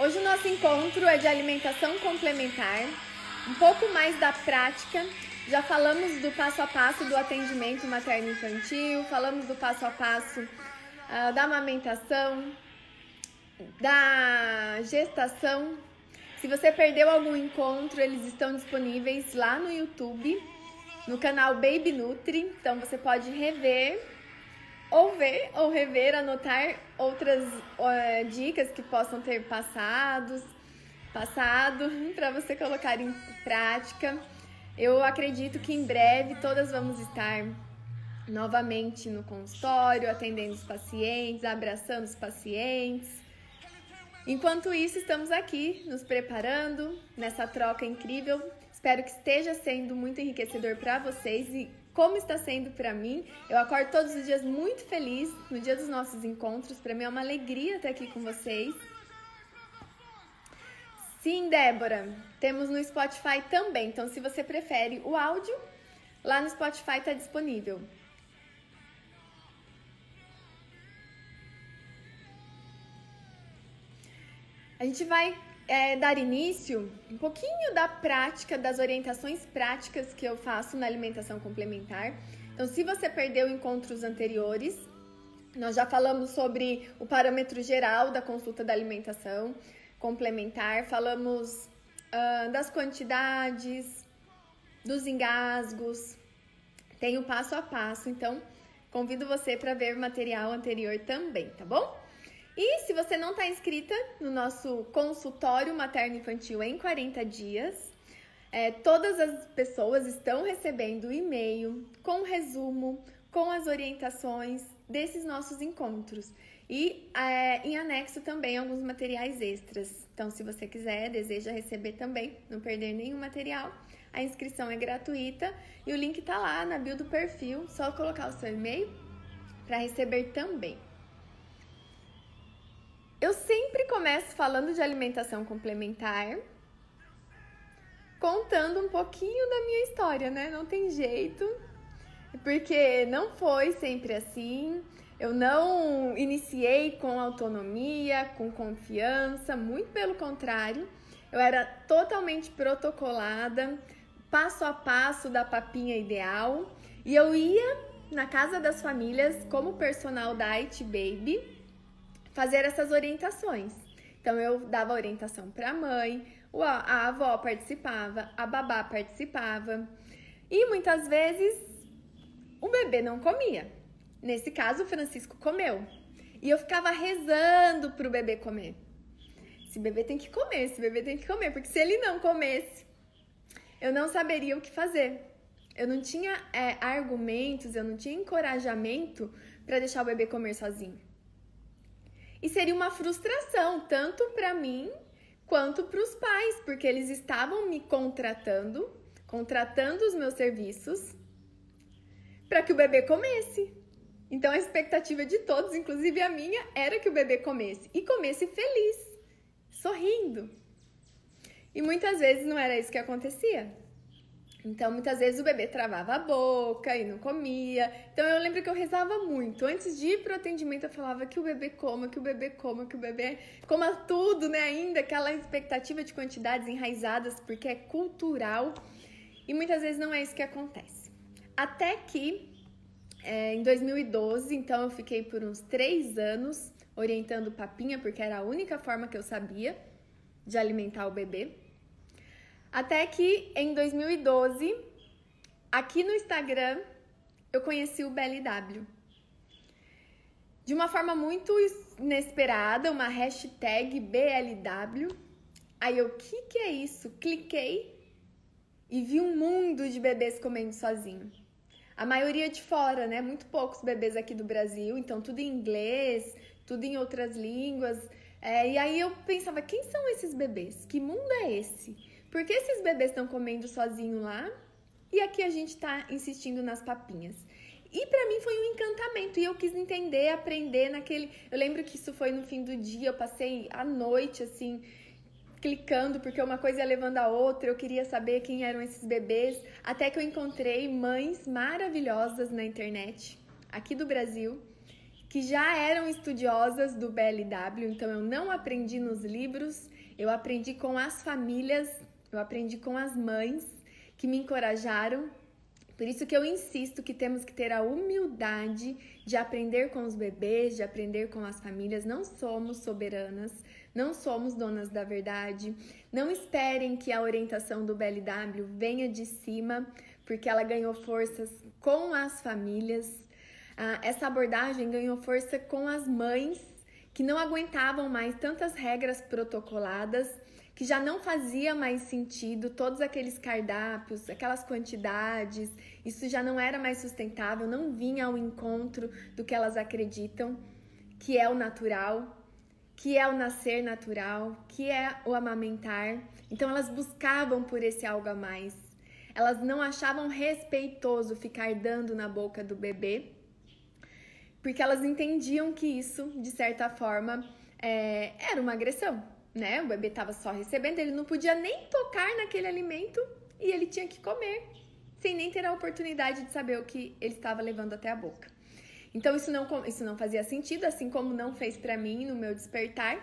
Hoje o nosso encontro é de alimentação complementar, um pouco mais da prática. Já falamos do passo a passo do atendimento materno-infantil, falamos do passo a passo uh, da amamentação, da gestação. Se você perdeu algum encontro, eles estão disponíveis lá no YouTube, no canal Baby Nutri. Então você pode rever ou ver ou rever, anotar outras uh, dicas que possam ter passados, passado para você colocar em prática. Eu acredito que em breve todas vamos estar novamente no consultório, atendendo os pacientes, abraçando os pacientes. Enquanto isso, estamos aqui nos preparando nessa troca incrível. Espero que esteja sendo muito enriquecedor para vocês e como está sendo para mim. Eu acordo todos os dias muito feliz no dia dos nossos encontros. Para mim é uma alegria estar aqui com vocês. Sim, Débora, temos no Spotify também. Então, se você prefere o áudio, lá no Spotify está disponível. A gente vai é, dar início um pouquinho da prática, das orientações práticas que eu faço na alimentação complementar. Então, se você perdeu encontros anteriores, nós já falamos sobre o parâmetro geral da consulta da alimentação complementar, falamos uh, das quantidades, dos engasgos, tem o passo a passo, então convido você para ver o material anterior também, tá bom? E se você não está inscrita no nosso consultório materno-infantil em 40 dias, é, todas as pessoas estão recebendo e-mail com resumo, com as orientações desses nossos encontros. E é, em anexo também alguns materiais extras. Então, se você quiser, deseja receber também, não perder nenhum material, a inscrição é gratuita e o link está lá na bio do perfil, só colocar o seu e-mail para receber também. Eu sempre começo falando de alimentação complementar, contando um pouquinho da minha história, né? Não tem jeito, porque não foi sempre assim. Eu não iniciei com autonomia, com confiança, muito pelo contrário. Eu era totalmente protocolada, passo a passo da papinha ideal, e eu ia na casa das famílias como personal da IT Baby fazer essas orientações. Então eu dava orientação para a mãe, a avó participava, a babá participava. E muitas vezes o bebê não comia. Nesse caso, o Francisco comeu. E eu ficava rezando pro bebê comer. Esse bebê tem que comer, esse bebê tem que comer, porque se ele não comesse, eu não saberia o que fazer. Eu não tinha é, argumentos, eu não tinha encorajamento para deixar o bebê comer sozinho. E seria uma frustração, tanto para mim quanto para os pais, porque eles estavam me contratando, contratando os meus serviços para que o bebê comesse. Então a expectativa de todos, inclusive a minha, era que o bebê comesse e comesse feliz, sorrindo. E muitas vezes não era isso que acontecia. Então, muitas vezes o bebê travava a boca e não comia. Então, eu lembro que eu rezava muito. Antes de ir pro atendimento, eu falava que o bebê coma, que o bebê coma, que o bebê coma tudo, né? Ainda aquela expectativa de quantidades enraizadas, porque é cultural. E muitas vezes não é isso que acontece. Até que, é, em 2012, então eu fiquei por uns três anos orientando papinha, porque era a única forma que eu sabia de alimentar o bebê. Até que em 2012, aqui no Instagram, eu conheci o BLW. De uma forma muito inesperada, uma hashtag BLW. Aí eu, o que, que é isso? Cliquei e vi um mundo de bebês comendo sozinho. A maioria de fora, né? Muito poucos bebês aqui do Brasil, então tudo em inglês, tudo em outras línguas. É, e aí eu pensava, quem são esses bebês? Que mundo é esse? Por que esses bebês estão comendo sozinho lá e aqui a gente está insistindo nas papinhas? E para mim foi um encantamento e eu quis entender, aprender naquele. Eu lembro que isso foi no fim do dia, eu passei a noite assim clicando porque uma coisa ia levando a outra, eu queria saber quem eram esses bebês, até que eu encontrei mães maravilhosas na internet, aqui do Brasil, que já eram estudiosas do BLW, então eu não aprendi nos livros, eu aprendi com as famílias, eu aprendi com as mães que me encorajaram. Por isso que eu insisto que temos que ter a humildade de aprender com os bebês, de aprender com as famílias. Não somos soberanas, não somos donas da verdade. Não esperem que a orientação do BLW venha de cima, porque ela ganhou forças com as famílias. Ah, essa abordagem ganhou força com as mães que não aguentavam mais tantas regras protocoladas, que já não fazia mais sentido todos aqueles cardápios, aquelas quantidades, isso já não era mais sustentável, não vinha ao encontro do que elas acreditam, que é o natural, que é o nascer natural, que é o amamentar. Então elas buscavam por esse algo a mais. Elas não achavam respeitoso ficar dando na boca do bebê porque elas entendiam que isso, de certa forma, é, era uma agressão, né? O bebê estava só recebendo, ele não podia nem tocar naquele alimento e ele tinha que comer, sem nem ter a oportunidade de saber o que ele estava levando até a boca. Então isso não, isso não fazia sentido, assim como não fez para mim no meu despertar.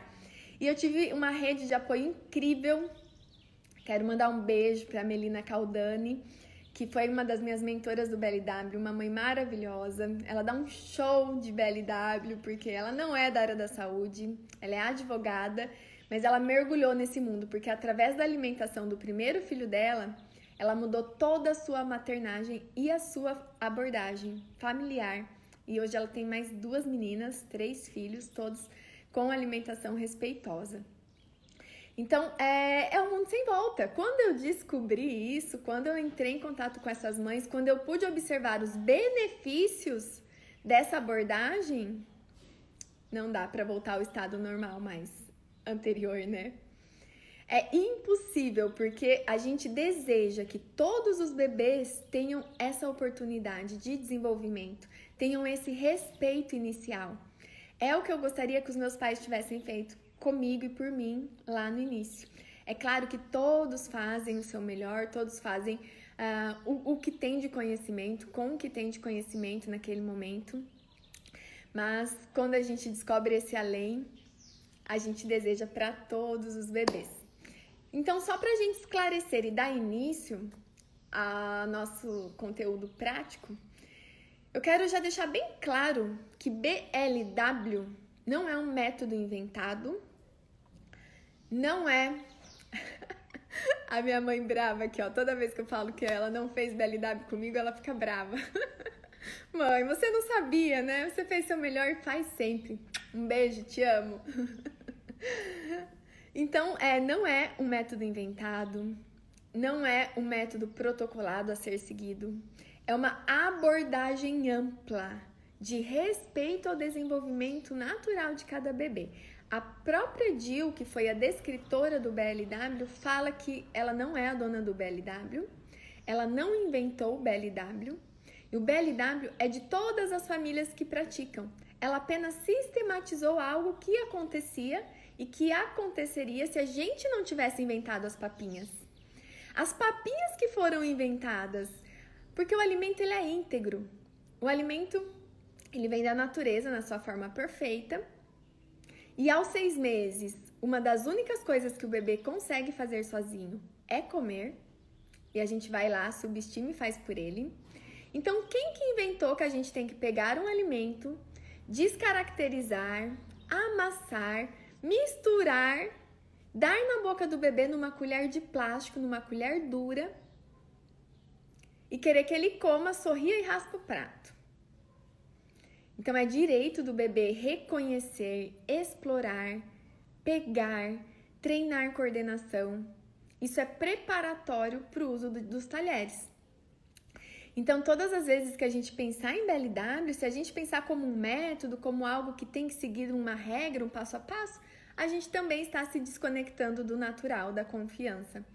E eu tive uma rede de apoio incrível. Quero mandar um beijo para Melina Caldani, que foi uma das minhas mentoras do BLW, uma mãe maravilhosa. Ela dá um show de BLW, porque ela não é da área da saúde, ela é advogada, mas ela mergulhou nesse mundo, porque através da alimentação do primeiro filho dela, ela mudou toda a sua maternagem e a sua abordagem familiar. E hoje ela tem mais duas meninas, três filhos, todos com alimentação respeitosa. Então, é, é um mundo sem volta. Quando eu descobri isso, quando eu entrei em contato com essas mães, quando eu pude observar os benefícios dessa abordagem, não dá para voltar ao estado normal mais anterior, né? É impossível porque a gente deseja que todos os bebês tenham essa oportunidade de desenvolvimento, tenham esse respeito inicial. É o que eu gostaria que os meus pais tivessem feito comigo e por mim lá no início. É claro que todos fazem o seu melhor, todos fazem uh, o, o que tem de conhecimento, com o que tem de conhecimento naquele momento. Mas quando a gente descobre esse além, a gente deseja para todos os bebês. Então, só para a gente esclarecer e dar início ao nosso conteúdo prático, eu quero já deixar bem claro que BLW não é um método inventado, não é. A minha mãe brava aqui, ó. Toda vez que eu falo que ela não fez BLW comigo, ela fica brava. Mãe, você não sabia, né? Você fez seu melhor e faz sempre. Um beijo, te amo. Então, é, não é um método inventado, não é um método protocolado a ser seguido. É uma abordagem ampla de respeito ao desenvolvimento natural de cada bebê. A própria Jill, que foi a descritora do BLW, fala que ela não é a dona do BLW, ela não inventou o BLW, e o BLW é de todas as famílias que praticam. Ela apenas sistematizou algo que acontecia e que aconteceria se a gente não tivesse inventado as papinhas. As papinhas que foram inventadas, porque o alimento ele é íntegro. O alimento ele vem da natureza na sua forma perfeita e aos seis meses, uma das únicas coisas que o bebê consegue fazer sozinho é comer. E a gente vai lá, subestima e faz por ele. Então, quem que inventou que a gente tem que pegar um alimento, descaracterizar, amassar, misturar, dar na boca do bebê numa colher de plástico, numa colher dura e querer que ele coma, sorria e raspa o prato? Então é direito do bebê reconhecer, explorar, pegar, treinar coordenação. Isso é preparatório para o uso dos talheres. Então, todas as vezes que a gente pensar em BLW, se a gente pensar como um método, como algo que tem que seguir uma regra, um passo a passo, a gente também está se desconectando do natural, da confiança.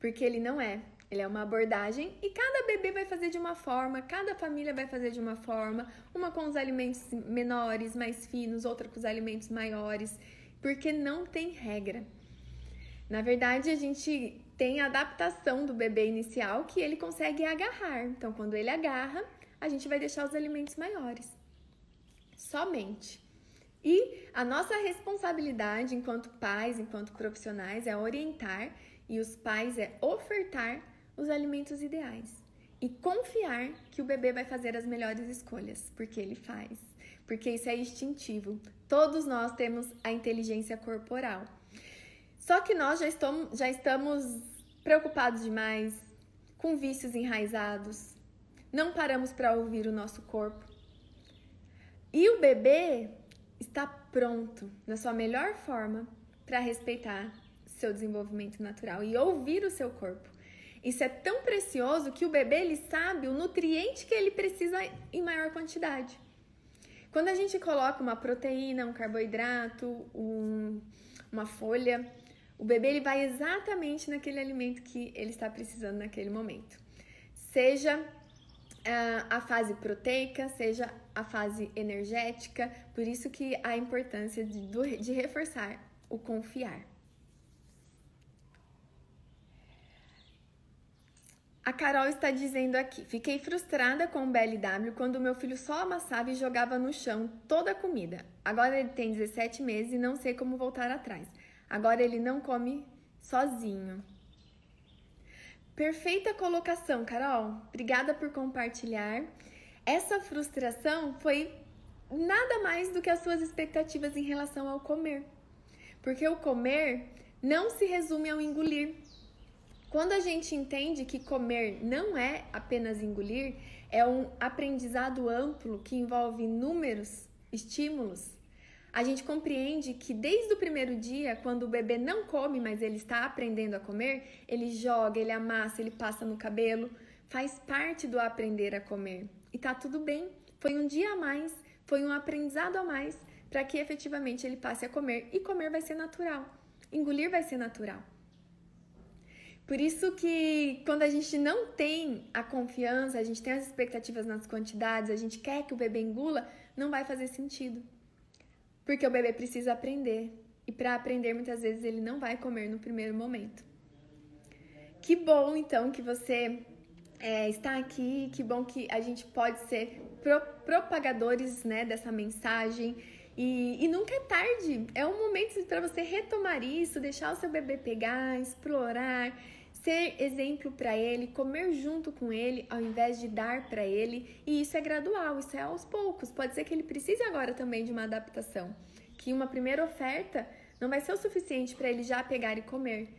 Porque ele não é. Ele é uma abordagem e cada bebê vai fazer de uma forma, cada família vai fazer de uma forma, uma com os alimentos menores, mais finos, outra com os alimentos maiores, porque não tem regra. Na verdade, a gente tem a adaptação do bebê inicial que ele consegue agarrar. Então, quando ele agarra, a gente vai deixar os alimentos maiores. somente. E a nossa responsabilidade enquanto pais, enquanto profissionais, é orientar e os pais é ofertar os alimentos ideais e confiar que o bebê vai fazer as melhores escolhas, porque ele faz, porque isso é instintivo. Todos nós temos a inteligência corporal. Só que nós já estamos, já estamos preocupados demais, com vícios enraizados, não paramos para ouvir o nosso corpo. E o bebê está pronto, na sua melhor forma, para respeitar seu desenvolvimento natural e ouvir o seu corpo. Isso é tão precioso que o bebê ele sabe o nutriente que ele precisa em maior quantidade. Quando a gente coloca uma proteína, um carboidrato, um, uma folha, o bebê ele vai exatamente naquele alimento que ele está precisando naquele momento. Seja a fase proteica, seja a fase energética, por isso que a importância de, de reforçar o confiar. A Carol está dizendo aqui: fiquei frustrada com o BLW quando meu filho só amassava e jogava no chão toda a comida. Agora ele tem 17 meses e não sei como voltar atrás. Agora ele não come sozinho. Perfeita colocação, Carol. Obrigada por compartilhar. Essa frustração foi nada mais do que as suas expectativas em relação ao comer. Porque o comer não se resume ao engolir. Quando a gente entende que comer não é apenas engolir, é um aprendizado amplo que envolve inúmeros estímulos, a gente compreende que desde o primeiro dia, quando o bebê não come, mas ele está aprendendo a comer, ele joga, ele amassa, ele passa no cabelo, faz parte do aprender a comer. E tá tudo bem. Foi um dia a mais, foi um aprendizado a mais para que efetivamente ele passe a comer e comer vai ser natural. Engolir vai ser natural. Por isso que quando a gente não tem a confiança, a gente tem as expectativas nas quantidades, a gente quer que o bebê engula, não vai fazer sentido. Porque o bebê precisa aprender. E para aprender, muitas vezes ele não vai comer no primeiro momento. Que bom, então, que você é, está aqui. Que bom que a gente pode ser pro, propagadores né, dessa mensagem. E, e, nunca é tarde. É um momento para você retomar isso, deixar o seu bebê pegar, explorar ser exemplo para ele, comer junto com ele ao invés de dar para ele, e isso é gradual, isso é aos poucos. Pode ser que ele precise agora também de uma adaptação, que uma primeira oferta não vai ser o suficiente para ele já pegar e comer,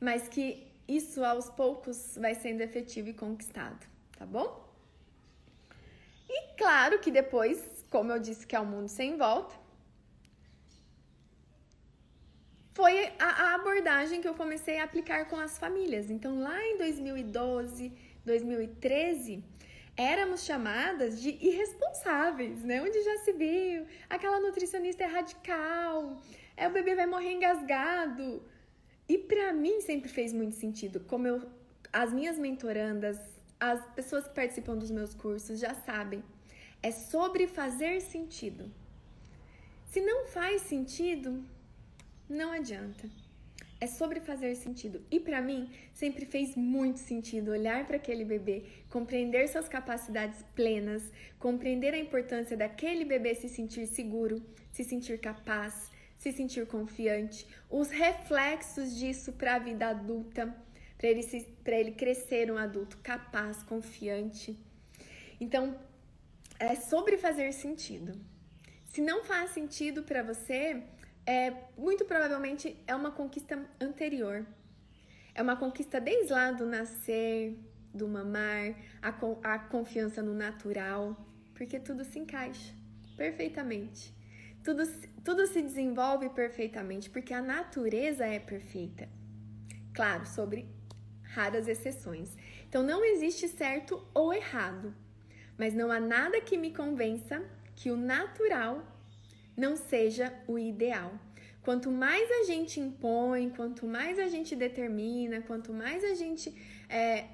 mas que isso aos poucos vai sendo efetivo e conquistado, tá bom? E claro que depois, como eu disse que é um mundo sem volta, foi a, a, abordagem que eu comecei a aplicar com as famílias. Então, lá em 2012, 2013, éramos chamadas de irresponsáveis, né? Onde já se viu, aquela nutricionista é radical, é o bebê vai morrer engasgado. E para mim sempre fez muito sentido, como eu, as minhas mentorandas, as pessoas que participam dos meus cursos já sabem, é sobre fazer sentido. Se não faz sentido, não adianta. É sobre fazer sentido. E para mim, sempre fez muito sentido olhar para aquele bebê, compreender suas capacidades plenas, compreender a importância daquele bebê se sentir seguro, se sentir capaz, se sentir confiante, os reflexos disso para a vida adulta, para ele, se, ele crescer um adulto capaz, confiante. Então, é sobre fazer sentido. Se não faz sentido para você, é, muito provavelmente é uma conquista anterior. É uma conquista desde lá do nascer, do mamar, a, a confiança no natural, porque tudo se encaixa perfeitamente. Tudo, tudo se desenvolve perfeitamente, porque a natureza é perfeita. Claro, sobre raras exceções. Então não existe certo ou errado, mas não há nada que me convença que o natural não seja o ideal. Quanto mais a gente impõe, quanto mais a gente determina, quanto mais a gente é,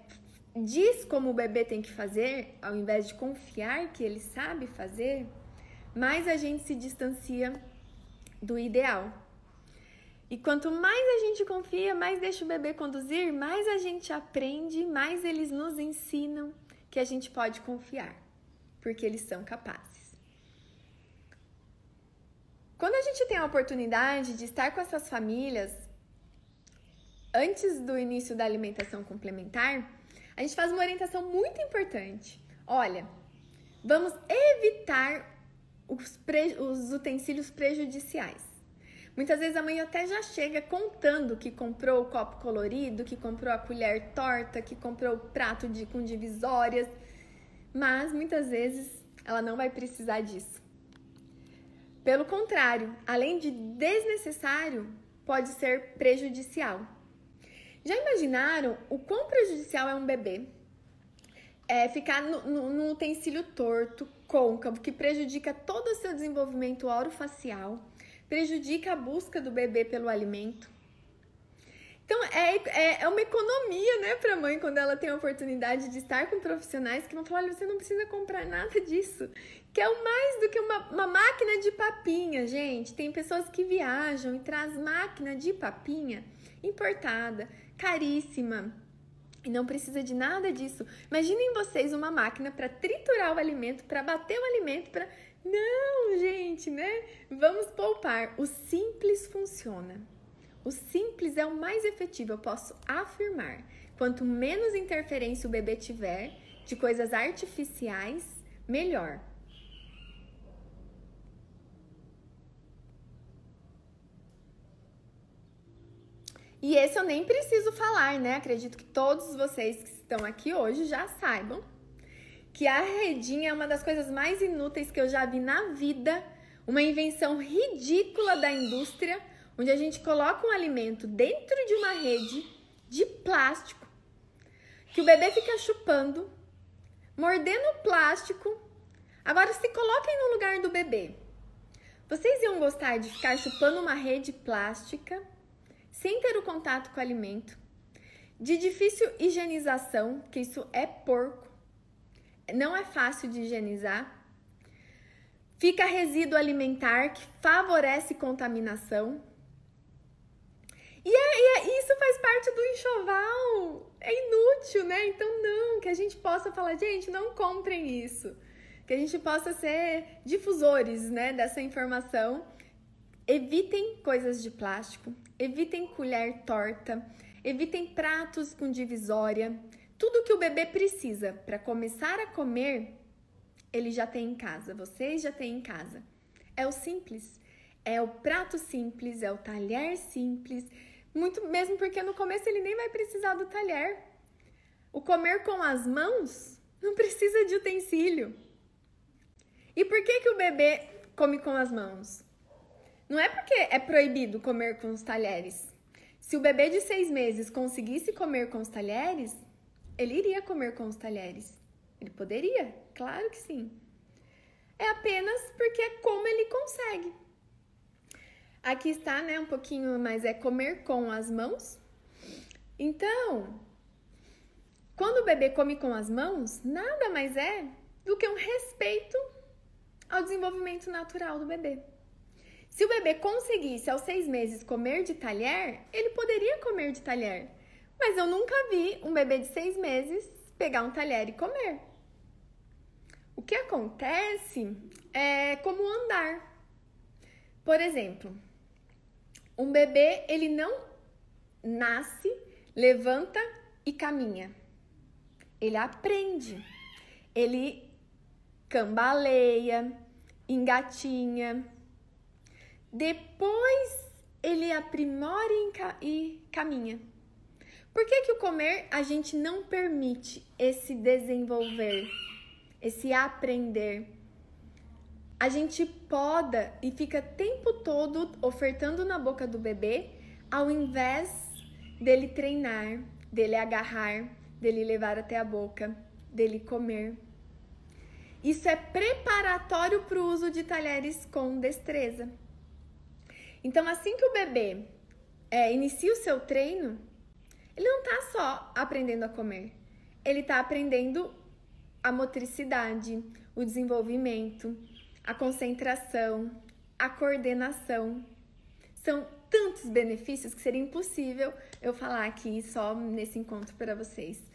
diz como o bebê tem que fazer, ao invés de confiar que ele sabe fazer, mais a gente se distancia do ideal. E quanto mais a gente confia, mais deixa o bebê conduzir, mais a gente aprende, mais eles nos ensinam que a gente pode confiar, porque eles são capazes. Quando a gente tem a oportunidade de estar com essas famílias antes do início da alimentação complementar, a gente faz uma orientação muito importante. Olha, vamos evitar os, os utensílios prejudiciais. Muitas vezes a mãe até já chega contando que comprou o copo colorido, que comprou a colher torta, que comprou o prato de, com divisórias, mas muitas vezes ela não vai precisar disso. Pelo contrário, além de desnecessário, pode ser prejudicial. Já imaginaram o quão prejudicial é um bebê? É ficar no, utensílio torto, côncavo, que prejudica todo o seu desenvolvimento orofacial, prejudica a busca do bebê pelo alimento. Então, é, é, é uma economia, né, para a mãe quando ela tem a oportunidade de estar com profissionais que vão falar: olha, você não precisa comprar nada disso, que é o mais do que uma, uma máquina de papinha, gente. Tem pessoas que viajam e traz máquina de papinha importada, caríssima. E não precisa de nada disso. Imaginem vocês uma máquina para triturar o alimento, para bater o alimento, para não, gente, né? Vamos poupar. O simples funciona. O simples é o mais efetivo, eu posso afirmar. Quanto menos interferência o bebê tiver de coisas artificiais, melhor. E esse eu nem preciso falar, né? Acredito que todos vocês que estão aqui hoje já saibam que a redinha é uma das coisas mais inúteis que eu já vi na vida, uma invenção ridícula da indústria, onde a gente coloca um alimento dentro de uma rede de plástico, que o bebê fica chupando, mordendo o plástico. Agora se coloquem no lugar do bebê. Vocês iam gostar de ficar chupando uma rede plástica sem ter o contato com o alimento, de difícil higienização, que isso é porco, não é fácil de higienizar. Fica resíduo alimentar que favorece contaminação. E, é, e é, isso faz parte do enxoval. É inútil, né? Então, não, que a gente possa falar, gente, não comprem isso. Que a gente possa ser difusores né, dessa informação. Evitem coisas de plástico, evitem colher torta, evitem pratos com divisória. Tudo que o bebê precisa para começar a comer, ele já tem em casa, vocês já têm em casa. É o simples, é o prato simples, é o talher simples, muito mesmo porque no começo ele nem vai precisar do talher. O comer com as mãos não precisa de utensílio. E por que, que o bebê come com as mãos? Não é porque é proibido comer com os talheres. Se o bebê de seis meses conseguisse comer com os talheres, ele iria comer com os talheres. Ele poderia, claro que sim. É apenas porque é como ele consegue. Aqui está, né, um pouquinho, mas é comer com as mãos. Então, quando o bebê come com as mãos, nada mais é do que um respeito ao desenvolvimento natural do bebê. Se o bebê conseguisse aos seis meses comer de talher, ele poderia comer de talher. Mas eu nunca vi um bebê de seis meses pegar um talher e comer. O que acontece é como andar. Por exemplo, um bebê ele não nasce, levanta e caminha. Ele aprende. Ele cambaleia, engatinha. Depois ele aprimora e caminha. Por que, que o comer a gente não permite esse desenvolver, esse aprender? A gente poda e fica tempo todo ofertando na boca do bebê, ao invés dele treinar, dele agarrar, dele levar até a boca, dele comer. Isso é preparatório para o uso de talheres com destreza. Então, assim que o bebê é, inicia o seu treino, ele não está só aprendendo a comer, ele está aprendendo a motricidade, o desenvolvimento, a concentração, a coordenação. São tantos benefícios que seria impossível eu falar aqui só nesse encontro para vocês.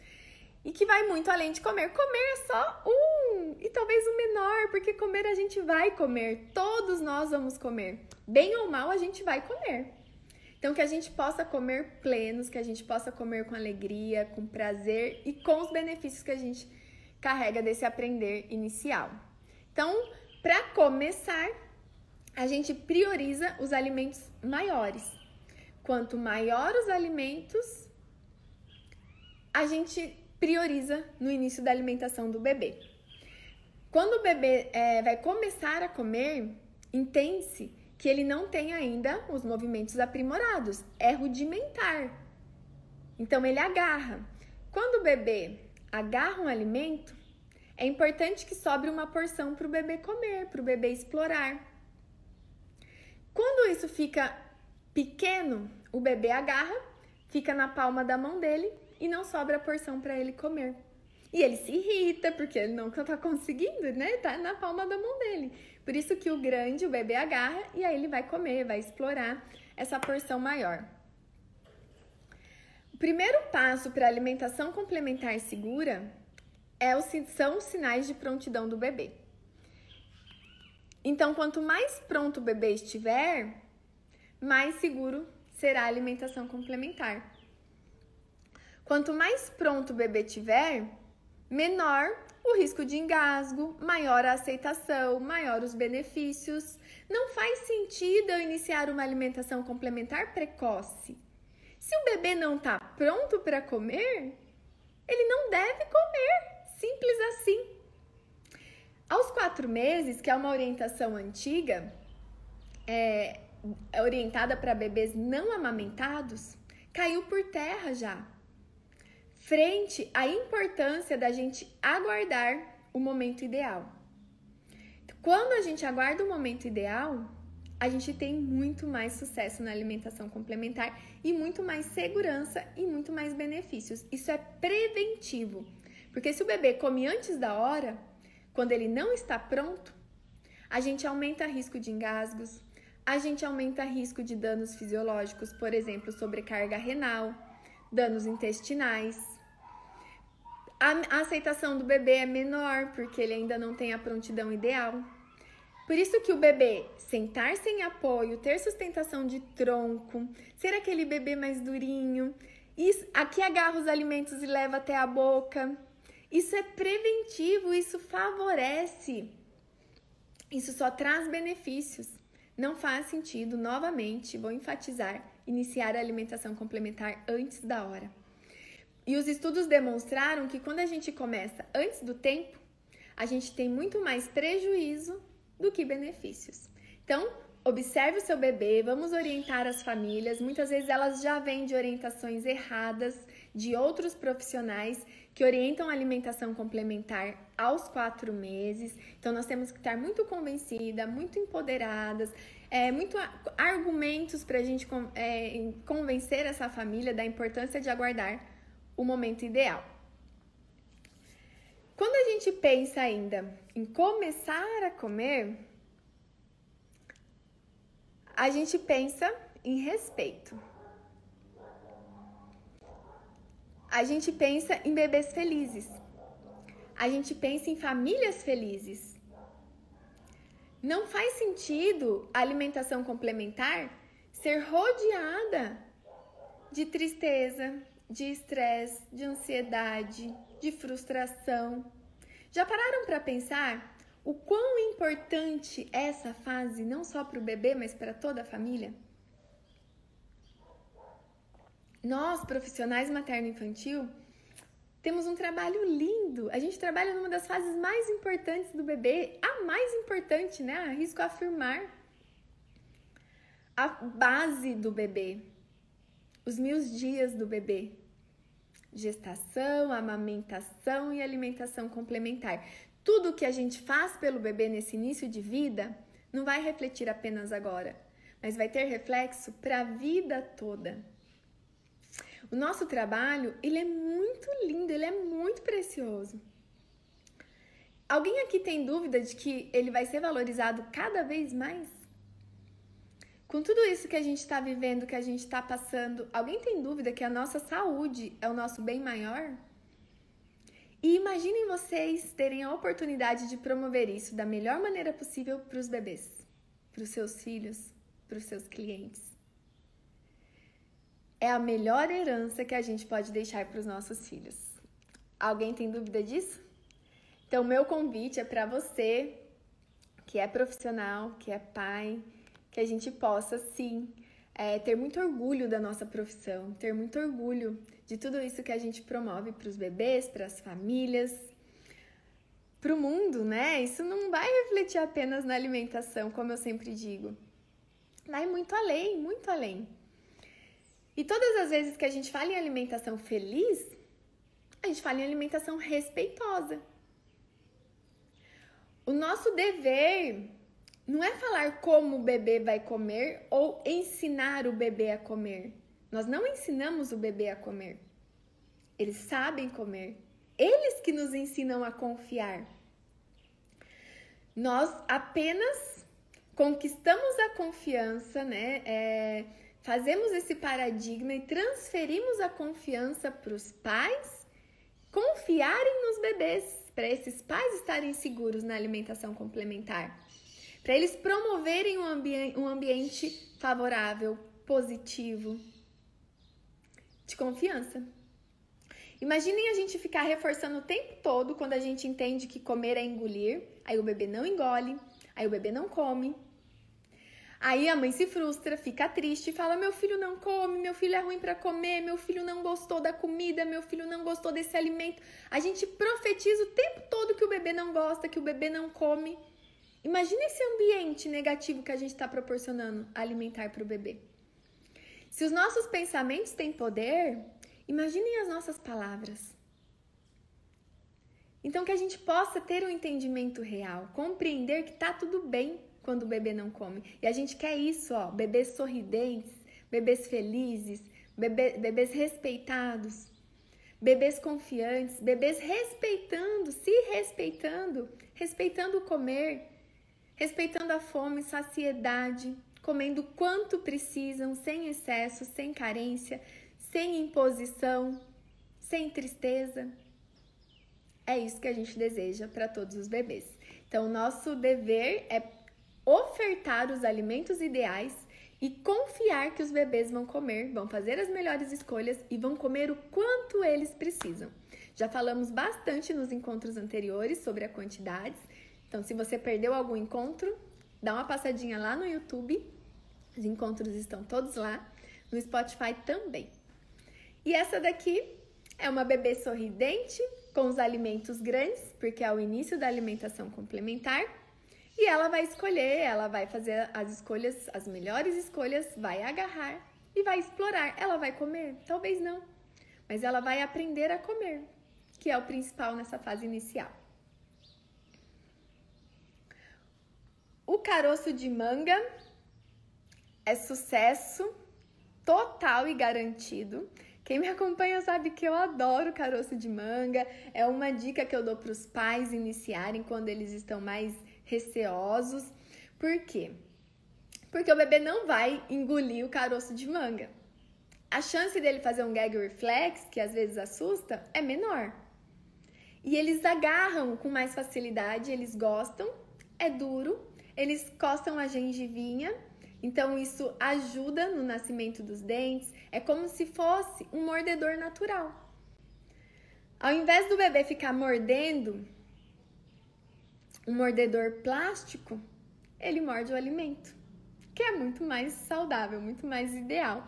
E que vai muito além de comer. Comer é só um, e talvez o menor, porque comer a gente vai comer, todos nós vamos comer. Bem ou mal, a gente vai comer. Então, que a gente possa comer plenos, que a gente possa comer com alegria, com prazer e com os benefícios que a gente carrega desse aprender inicial. Então, para começar, a gente prioriza os alimentos maiores. Quanto maior os alimentos, a gente prioriza no início da alimentação do bebê. Quando o bebê é, vai começar a comer, entende-se que ele não tem ainda os movimentos aprimorados, é rudimentar. Então ele agarra. Quando o bebê agarra um alimento, é importante que sobre uma porção para o bebê comer, para o bebê explorar. Quando isso fica pequeno, o bebê agarra, fica na palma da mão dele e não sobra porção para ele comer. E ele se irrita porque ele não está conseguindo, né? Tá na palma da mão dele. Por isso que o grande, o bebê agarra e aí ele vai comer, vai explorar essa porção maior. O primeiro passo para alimentação complementar segura é o, são os sinais de prontidão do bebê. Então, quanto mais pronto o bebê estiver, mais seguro será a alimentação complementar. Quanto mais pronto o bebê tiver, menor o risco de engasgo, maior a aceitação, maior os benefícios. Não faz sentido eu iniciar uma alimentação complementar precoce. Se o bebê não está pronto para comer, ele não deve comer. Simples assim. Aos quatro meses, que é uma orientação antiga, é, orientada para bebês não amamentados, caiu por terra já frente à importância da gente aguardar o momento ideal. Quando a gente aguarda o momento ideal, a gente tem muito mais sucesso na alimentação complementar e muito mais segurança e muito mais benefícios. Isso é preventivo, porque se o bebê come antes da hora, quando ele não está pronto, a gente aumenta risco de engasgos, a gente aumenta risco de danos fisiológicos, por exemplo, sobrecarga renal, danos intestinais, a aceitação do bebê é menor, porque ele ainda não tem a prontidão ideal. Por isso que o bebê sentar sem apoio, ter sustentação de tronco, ser aquele bebê mais durinho, isso, aqui agarra os alimentos e leva até a boca. Isso é preventivo, isso favorece. Isso só traz benefícios. Não faz sentido, novamente, vou enfatizar, iniciar a alimentação complementar antes da hora. E os estudos demonstraram que quando a gente começa antes do tempo, a gente tem muito mais prejuízo do que benefícios. Então, observe o seu bebê, vamos orientar as famílias. Muitas vezes elas já vêm de orientações erradas de outros profissionais que orientam a alimentação complementar aos quatro meses. Então, nós temos que estar muito convencidas, muito empoderadas, é, muito argumentos para a gente é, convencer essa família da importância de aguardar o momento ideal. Quando a gente pensa ainda em começar a comer, a gente pensa em respeito. A gente pensa em bebês felizes. A gente pensa em famílias felizes. Não faz sentido a alimentação complementar ser rodeada de tristeza, de estresse, de ansiedade, de frustração. Já pararam para pensar o quão importante é essa fase não só para o bebê, mas para toda a família? Nós, profissionais materno-infantil, temos um trabalho lindo. A gente trabalha numa das fases mais importantes do bebê, a mais importante, né? Arrisco afirmar. A base do bebê, os mil dias do bebê. Gestação, amamentação e alimentação complementar. Tudo que a gente faz pelo bebê nesse início de vida não vai refletir apenas agora, mas vai ter reflexo para a vida toda. O nosso trabalho, ele é muito lindo, ele é muito precioso. Alguém aqui tem dúvida de que ele vai ser valorizado cada vez mais? Com tudo isso que a gente está vivendo, que a gente está passando, alguém tem dúvida que a nossa saúde é o nosso bem maior? E imaginem vocês terem a oportunidade de promover isso da melhor maneira possível para os bebês, para os seus filhos, para os seus clientes. É a melhor herança que a gente pode deixar para os nossos filhos. Alguém tem dúvida disso? Então, meu convite é para você que é profissional, que é pai, que a gente possa sim é, ter muito orgulho da nossa profissão, ter muito orgulho de tudo isso que a gente promove para os bebês, para as famílias, para o mundo, né? Isso não vai refletir apenas na alimentação, como eu sempre digo. Vai muito além, muito além. E todas as vezes que a gente fala em alimentação feliz, a gente fala em alimentação respeitosa. O nosso dever não é falar como o bebê vai comer ou ensinar o bebê a comer. Nós não ensinamos o bebê a comer. Eles sabem comer. Eles que nos ensinam a confiar. Nós apenas conquistamos a confiança, né? É, fazemos esse paradigma e transferimos a confiança para os pais confiarem nos bebês, para esses pais estarem seguros na alimentação complementar, para eles promoverem um, ambi um ambiente favorável, positivo, de confiança. Imaginem a gente ficar reforçando o tempo todo quando a gente entende que comer é engolir, aí o bebê não engole, aí o bebê não come. Aí a mãe se frustra, fica triste, fala: "Meu filho não come, meu filho é ruim para comer, meu filho não gostou da comida, meu filho não gostou desse alimento". A gente profetiza o tempo todo que o bebê não gosta, que o bebê não come. Imagina esse ambiente negativo que a gente está proporcionando alimentar para o bebê. Se os nossos pensamentos têm poder, imaginem as nossas palavras. Então, que a gente possa ter um entendimento real, compreender que tá tudo bem quando o bebê não come. E a gente quer isso, ó, bebês sorridentes, bebês felizes, bebê, bebês respeitados, bebês confiantes, bebês respeitando, se respeitando, respeitando o comer, respeitando a fome, saciedade, comendo quanto precisam, sem excesso, sem carência, sem imposição, sem tristeza. É isso que a gente deseja para todos os bebês. Então, nosso dever é ofertar os alimentos ideais e confiar que os bebês vão comer, vão fazer as melhores escolhas e vão comer o quanto eles precisam. Já falamos bastante nos encontros anteriores sobre a quantidades. Então, se você perdeu algum encontro, dá uma passadinha lá no YouTube os encontros estão todos lá, no Spotify também. E essa daqui é uma bebê sorridente, com os alimentos grandes, porque é o início da alimentação complementar. E ela vai escolher, ela vai fazer as escolhas, as melhores escolhas, vai agarrar e vai explorar. Ela vai comer? Talvez não, mas ela vai aprender a comer, que é o principal nessa fase inicial. O caroço de manga é sucesso total e garantido. Quem me acompanha sabe que eu adoro caroço de manga. É uma dica que eu dou para os pais iniciarem quando eles estão mais receosos. Por quê? Porque o bebê não vai engolir o caroço de manga. A chance dele fazer um gag reflex, que às vezes assusta, é menor. E eles agarram com mais facilidade, eles gostam, é duro, eles costam a gengivinha então, isso ajuda no nascimento dos dentes, é como se fosse um mordedor natural. Ao invés do bebê ficar mordendo um mordedor plástico, ele morde o alimento, que é muito mais saudável, muito mais ideal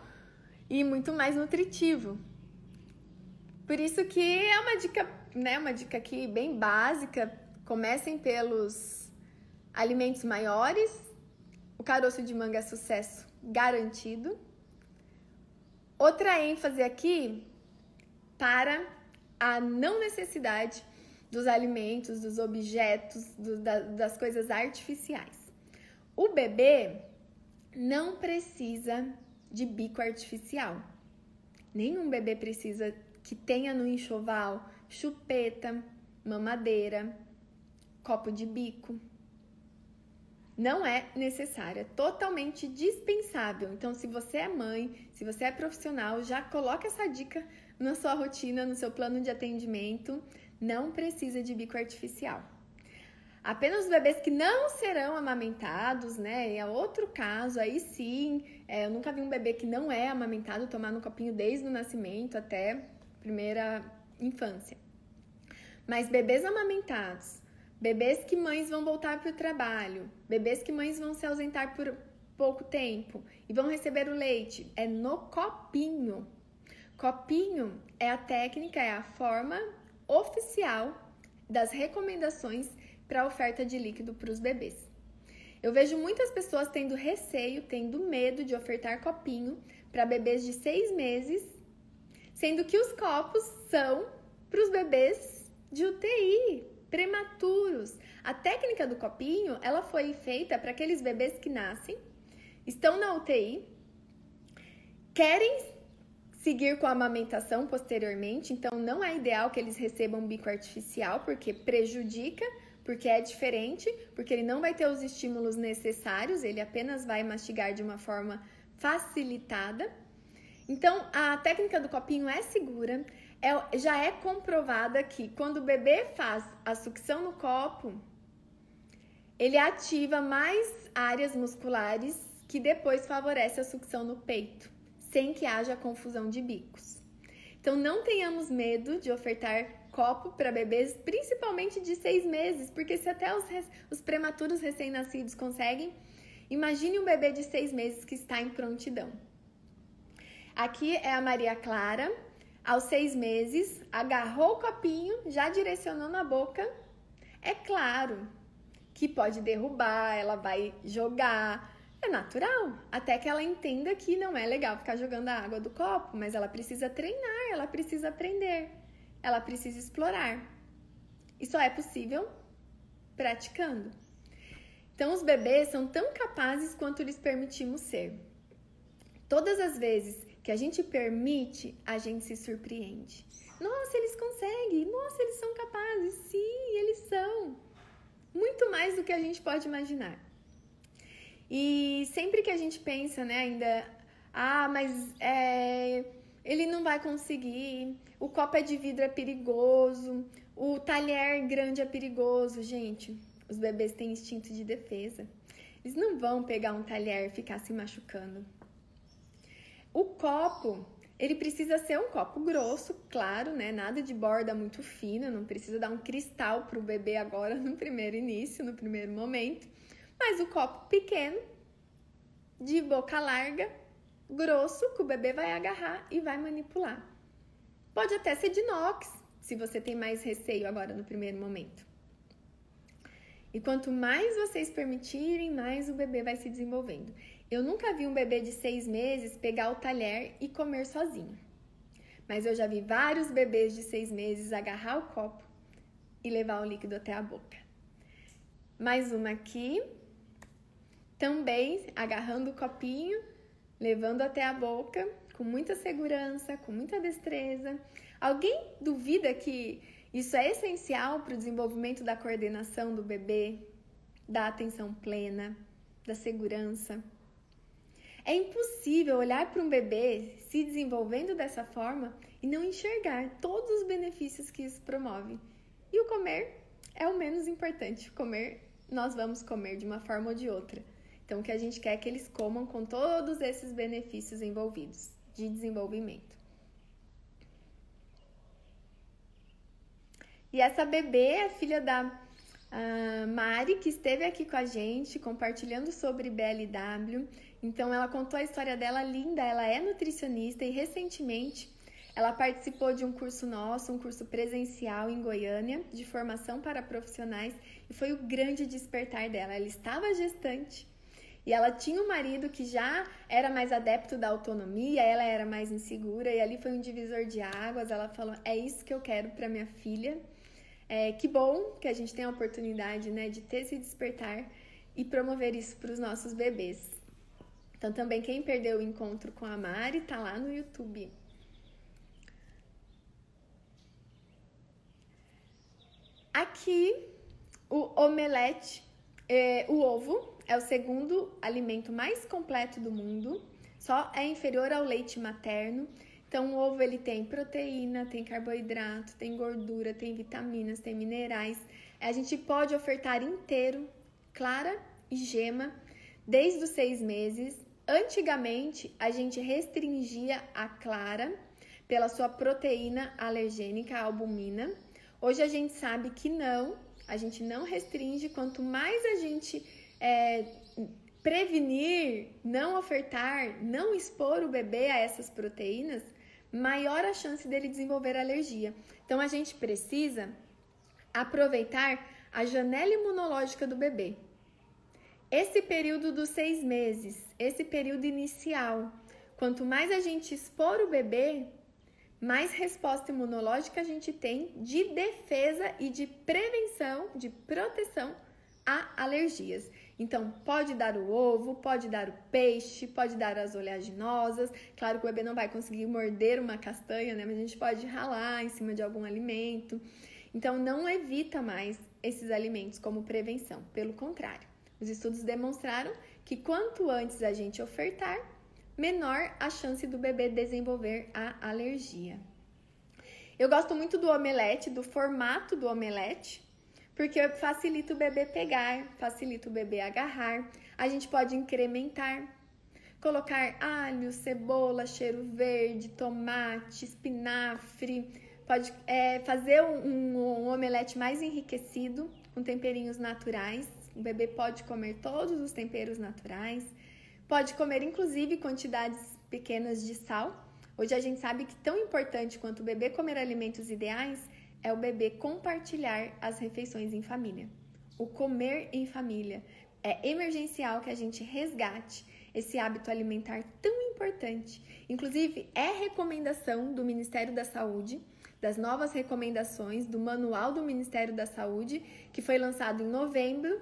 e muito mais nutritivo. Por isso que é uma dica, né, uma dica aqui bem básica. Comecem pelos alimentos maiores o caroço de manga é sucesso garantido. Outra ênfase aqui para a não necessidade dos alimentos, dos objetos, do, da, das coisas artificiais. O bebê não precisa de bico artificial. Nenhum bebê precisa que tenha no enxoval chupeta, mamadeira, copo de bico. Não é necessária, totalmente dispensável. Então, se você é mãe, se você é profissional, já coloca essa dica na sua rotina, no seu plano de atendimento. Não precisa de bico artificial. Apenas os bebês que não serão amamentados, né? É outro caso, aí sim. É, eu nunca vi um bebê que não é amamentado tomar no copinho desde o nascimento até primeira infância. Mas bebês amamentados, bebês que mães vão voltar para o trabalho, bebês que mães vão se ausentar por pouco tempo e vão receber o leite, é no copinho. Copinho é a técnica, é a forma oficial das recomendações para a oferta de líquido para os bebês. Eu vejo muitas pessoas tendo receio, tendo medo de ofertar copinho para bebês de seis meses, sendo que os copos são para os bebês de UTI, prematuros. A técnica do copinho, ela foi feita para aqueles bebês que nascem, estão na UTI, querem seguir com a amamentação posteriormente, então não é ideal que eles recebam bico artificial porque prejudica porque é diferente, porque ele não vai ter os estímulos necessários, ele apenas vai mastigar de uma forma facilitada. Então, a técnica do copinho é segura, é, já é comprovada que quando o bebê faz a sucção no copo, ele ativa mais áreas musculares que depois favorece a sucção no peito, sem que haja confusão de bicos. Então, não tenhamos medo de ofertar copo para bebês, principalmente de seis meses, porque se até os, os prematuros recém-nascidos conseguem, imagine um bebê de seis meses que está em prontidão. Aqui é a Maria Clara, aos seis meses, agarrou o copinho, já direcionou na boca. É claro que pode derrubar, ela vai jogar, é natural, até que ela entenda que não é legal ficar jogando a água do copo, mas ela precisa treinar, ela precisa aprender ela precisa explorar. E só é possível praticando. Então, os bebês são tão capazes quanto lhes permitimos ser. Todas as vezes que a gente permite, a gente se surpreende. Nossa, eles conseguem! Nossa, eles são capazes! Sim, eles são! Muito mais do que a gente pode imaginar. E sempre que a gente pensa, né, ainda, ah, mas é, ele não vai conseguir, o copo é de vidro é perigoso, o talher grande é perigoso. Gente, os bebês têm instinto de defesa. Eles não vão pegar um talher e ficar se machucando. O copo, ele precisa ser um copo grosso, claro, né? Nada de borda muito fina, não precisa dar um cristal para o bebê agora no primeiro início, no primeiro momento. Mas o copo pequeno, de boca larga, grosso que o bebê vai agarrar e vai manipular. Pode até ser de inox, se você tem mais receio agora no primeiro momento. E quanto mais vocês permitirem, mais o bebê vai se desenvolvendo. Eu nunca vi um bebê de seis meses pegar o talher e comer sozinho. Mas eu já vi vários bebês de seis meses agarrar o copo e levar o líquido até a boca. Mais uma aqui. Também agarrando o copinho levando até a boca com muita segurança, com muita destreza. Alguém duvida que isso é essencial para o desenvolvimento da coordenação do bebê, da atenção plena, da segurança? É impossível olhar para um bebê se desenvolvendo dessa forma e não enxergar todos os benefícios que isso promove. E o comer é o menos importante. Comer, nós vamos comer de uma forma ou de outra. Então, o que a gente quer é que eles comam com todos esses benefícios envolvidos de desenvolvimento. E essa bebê é filha da uh, Mari, que esteve aqui com a gente compartilhando sobre BLW. Então, ela contou a história dela linda. Ela é nutricionista e recentemente ela participou de um curso nosso, um curso presencial em Goiânia, de formação para profissionais, e foi o grande despertar dela. Ela estava gestante e ela tinha um marido que já era mais adepto da autonomia, ela era mais insegura, e ali foi um divisor de águas. Ela falou: É isso que eu quero para minha filha. É, que bom que a gente tem a oportunidade né, de ter esse despertar e promover isso para os nossos bebês. Então, também quem perdeu o encontro com a Mari, tá lá no YouTube. Aqui, o omelete, é, o ovo é o segundo alimento mais completo do mundo, só é inferior ao leite materno. Então, o ovo ele tem proteína, tem carboidrato, tem gordura, tem vitaminas, tem minerais. A gente pode ofertar inteiro, clara e gema, desde os seis meses. Antigamente, a gente restringia a clara pela sua proteína alergênica, a albumina. Hoje a gente sabe que não, a gente não restringe. Quanto mais a gente é, prevenir, não ofertar, não expor o bebê a essas proteínas, maior a chance dele desenvolver alergia. Então a gente precisa aproveitar a janela imunológica do bebê. Esse período dos seis meses, esse período inicial, quanto mais a gente expor o bebê, mais resposta imunológica a gente tem de defesa e de prevenção, de proteção a alergias. Então, pode dar o ovo, pode dar o peixe, pode dar as oleaginosas. Claro que o bebê não vai conseguir morder uma castanha, né? Mas a gente pode ralar em cima de algum alimento. Então, não evita mais esses alimentos como prevenção. Pelo contrário, os estudos demonstraram que quanto antes a gente ofertar, menor a chance do bebê desenvolver a alergia. Eu gosto muito do omelete, do formato do omelete, porque facilita o bebê pegar, facilita o bebê agarrar. A gente pode incrementar, colocar alho, cebola, cheiro verde, tomate, espinafre. Pode é, fazer um, um omelete mais enriquecido com temperinhos naturais. O bebê pode comer todos os temperos naturais. Pode comer inclusive quantidades pequenas de sal. Hoje a gente sabe que tão importante quanto o bebê comer alimentos ideais é o bebê compartilhar as refeições em família. O comer em família é emergencial que a gente resgate esse hábito alimentar tão importante. Inclusive, é recomendação do Ministério da Saúde, das novas recomendações do Manual do Ministério da Saúde, que foi lançado em novembro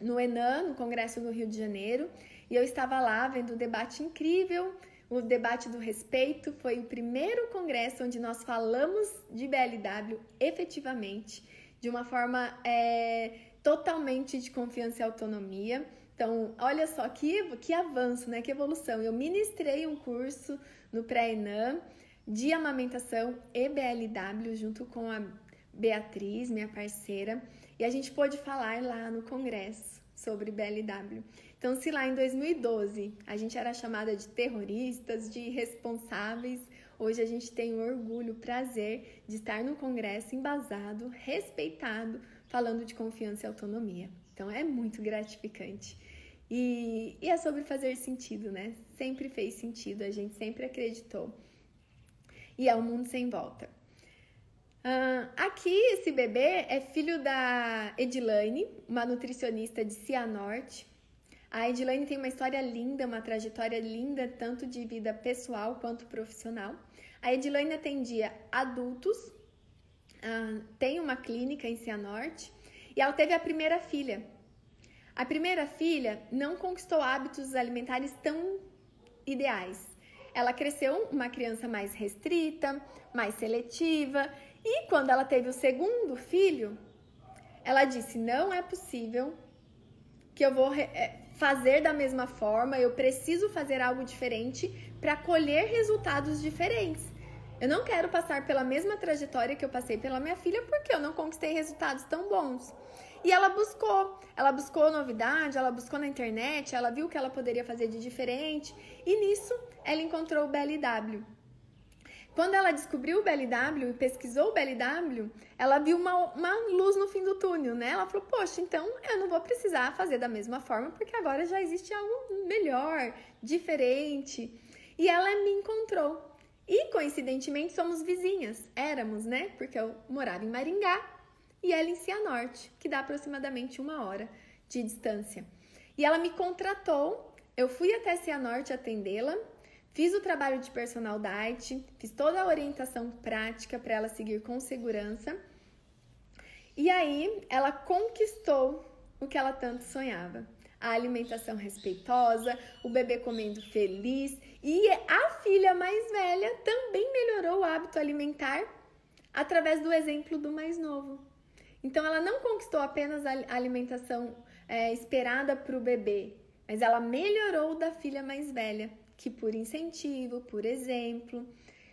no ENAM, no Congresso do Rio de Janeiro, e eu estava lá vendo um debate incrível, o debate do respeito. Foi o primeiro congresso onde nós falamos de BLW efetivamente, de uma forma é, totalmente de confiança e autonomia. Então, olha só que, que avanço, né? Que evolução. Eu ministrei um curso no pré-ENAM de amamentação e BLW junto com a Beatriz, minha parceira, e a gente pôde falar lá no congresso sobre BLW. Então, se lá em 2012 a gente era chamada de terroristas, de irresponsáveis, hoje a gente tem o orgulho, o prazer de estar no Congresso embasado, respeitado, falando de confiança e autonomia. Então, é muito gratificante. E, e é sobre fazer sentido, né? Sempre fez sentido, a gente sempre acreditou. E é um mundo sem volta. Uh, aqui, esse bebê é filho da Edilane, uma nutricionista de Cianorte, a Edilane tem uma história linda, uma trajetória linda, tanto de vida pessoal quanto profissional. A Edilane atendia adultos, uh, tem uma clínica em Cianorte e ela teve a primeira filha. A primeira filha não conquistou hábitos alimentares tão ideais. Ela cresceu uma criança mais restrita, mais seletiva, e quando ela teve o segundo filho, ela disse: Não é possível que eu vou é, fazer da mesma forma, eu preciso fazer algo diferente para colher resultados diferentes. Eu não quero passar pela mesma trajetória que eu passei pela minha filha porque eu não conquistei resultados tão bons. E ela buscou, ela buscou novidade, ela buscou na internet, ela viu o que ela poderia fazer de diferente e nisso ela encontrou o BLW. Quando ela descobriu o BLW e pesquisou o BLW, ela viu uma, uma luz no fim do túnel, né? Ela falou, poxa, então eu não vou precisar fazer da mesma forma, porque agora já existe algo melhor, diferente. E ela me encontrou. E coincidentemente somos vizinhas, éramos, né? Porque eu morava em Maringá e ela em Cianorte, que dá aproximadamente uma hora de distância. E ela me contratou, eu fui até Cianorte atendê-la Fiz o trabalho de personal diet, fiz toda a orientação prática para ela seguir com segurança. E aí ela conquistou o que ela tanto sonhava. A alimentação respeitosa, o bebê comendo feliz e a filha mais velha também melhorou o hábito alimentar através do exemplo do mais novo. Então ela não conquistou apenas a alimentação é, esperada para o bebê, mas ela melhorou da filha mais velha, que por incentivo, por exemplo,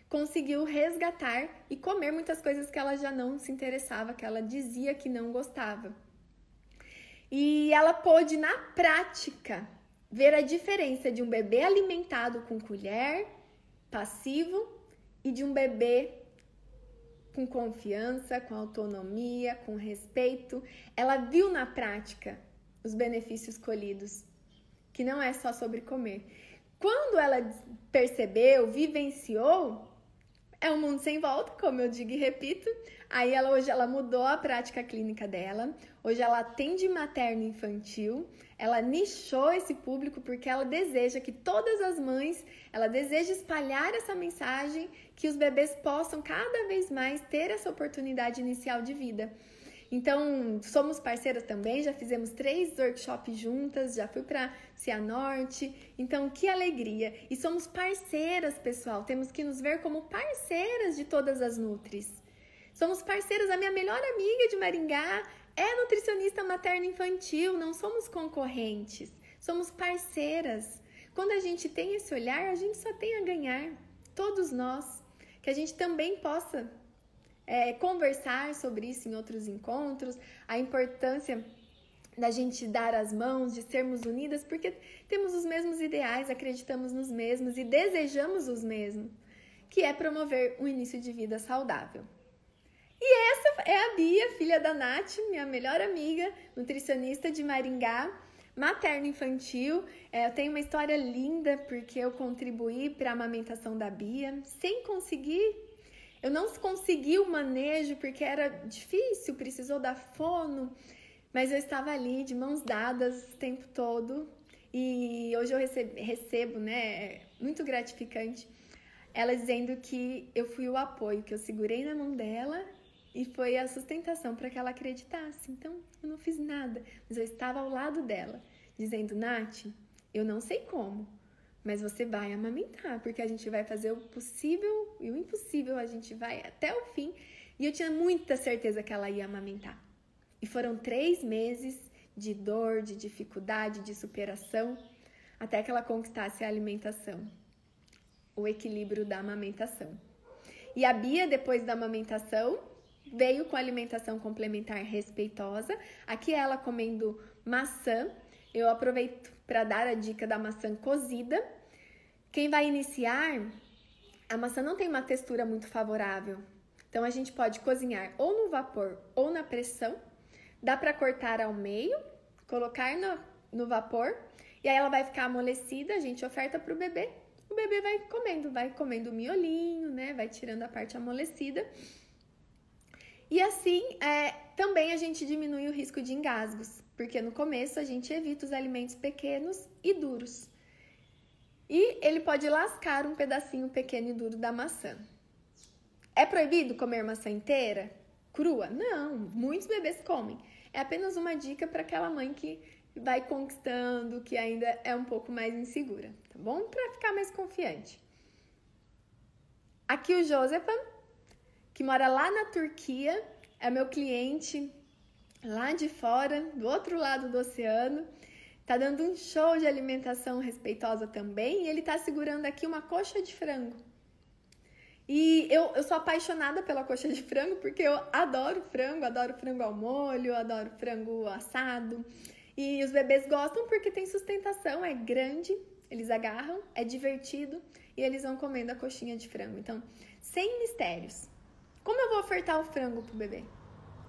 conseguiu resgatar e comer muitas coisas que ela já não se interessava, que ela dizia que não gostava. E ela pôde, na prática, ver a diferença de um bebê alimentado com colher, passivo, e de um bebê com confiança, com autonomia, com respeito. Ela viu na prática os benefícios colhidos, que não é só sobre comer. Quando ela percebeu, vivenciou, é um mundo sem volta, como eu digo e repito. Aí ela hoje ela mudou a prática clínica dela. Hoje ela atende materno infantil. Ela nichou esse público porque ela deseja que todas as mães, ela deseja espalhar essa mensagem que os bebês possam cada vez mais ter essa oportunidade inicial de vida. Então, somos parceiras também, já fizemos três workshops juntas, já fui para Cianorte. Então, que alegria! E somos parceiras, pessoal. Temos que nos ver como parceiras de todas as Nutris. Somos parceiras, a minha melhor amiga de Maringá é nutricionista materno infantil, não somos concorrentes, somos parceiras. Quando a gente tem esse olhar, a gente só tem a ganhar, todos nós. Que a gente também possa é, conversar sobre isso em outros encontros, a importância da gente dar as mãos, de sermos unidas, porque temos os mesmos ideais, acreditamos nos mesmos e desejamos os mesmos, que é promover um início de vida saudável. E essa é a Bia, filha da Nath, minha melhor amiga, nutricionista de Maringá, materno infantil. É, eu tenho uma história linda porque eu contribuí para a amamentação da Bia sem conseguir eu não consegui o manejo porque era difícil, precisou da fono, mas eu estava ali de mãos dadas o tempo todo. E hoje eu recebo, recebo né, muito gratificante, ela dizendo que eu fui o apoio, que eu segurei na mão dela e foi a sustentação para que ela acreditasse. Então, eu não fiz nada, mas eu estava ao lado dela, dizendo: Nath, eu não sei como, mas você vai amamentar, porque a gente vai fazer o possível e o impossível, a gente vai até o fim. E eu tinha muita certeza que ela ia amamentar. E foram três meses de dor, de dificuldade, de superação, até que ela conquistasse a alimentação, o equilíbrio da amamentação. E a Bia, depois da amamentação, veio com alimentação complementar respeitosa. Aqui ela comendo maçã. Eu aproveito para dar a dica da maçã cozida. Quem vai iniciar, a maçã não tem uma textura muito favorável. Então a gente pode cozinhar ou no vapor ou na pressão. Dá para cortar ao meio, colocar no, no vapor e aí ela vai ficar amolecida, a gente oferta para o bebê. O bebê vai comendo, vai comendo o miolinho, né? Vai tirando a parte amolecida. E assim, é, também a gente diminui o risco de engasgos, porque no começo a gente evita os alimentos pequenos e duros. E ele pode lascar um pedacinho pequeno e duro da maçã. É proibido comer maçã inteira? Crua? Não, muitos bebês comem. É apenas uma dica para aquela mãe que vai conquistando, que ainda é um pouco mais insegura, tá bom? Para ficar mais confiante. Aqui o Josepa, que mora lá na Turquia, é meu cliente lá de fora, do outro lado do oceano. Tá dando um show de alimentação respeitosa também e ele tá segurando aqui uma coxa de frango. E eu, eu sou apaixonada pela coxa de frango porque eu adoro frango, adoro frango ao molho, adoro frango assado. E os bebês gostam porque tem sustentação, é grande, eles agarram, é divertido e eles vão comendo a coxinha de frango. Então, sem mistérios. Como eu vou ofertar o frango pro bebê?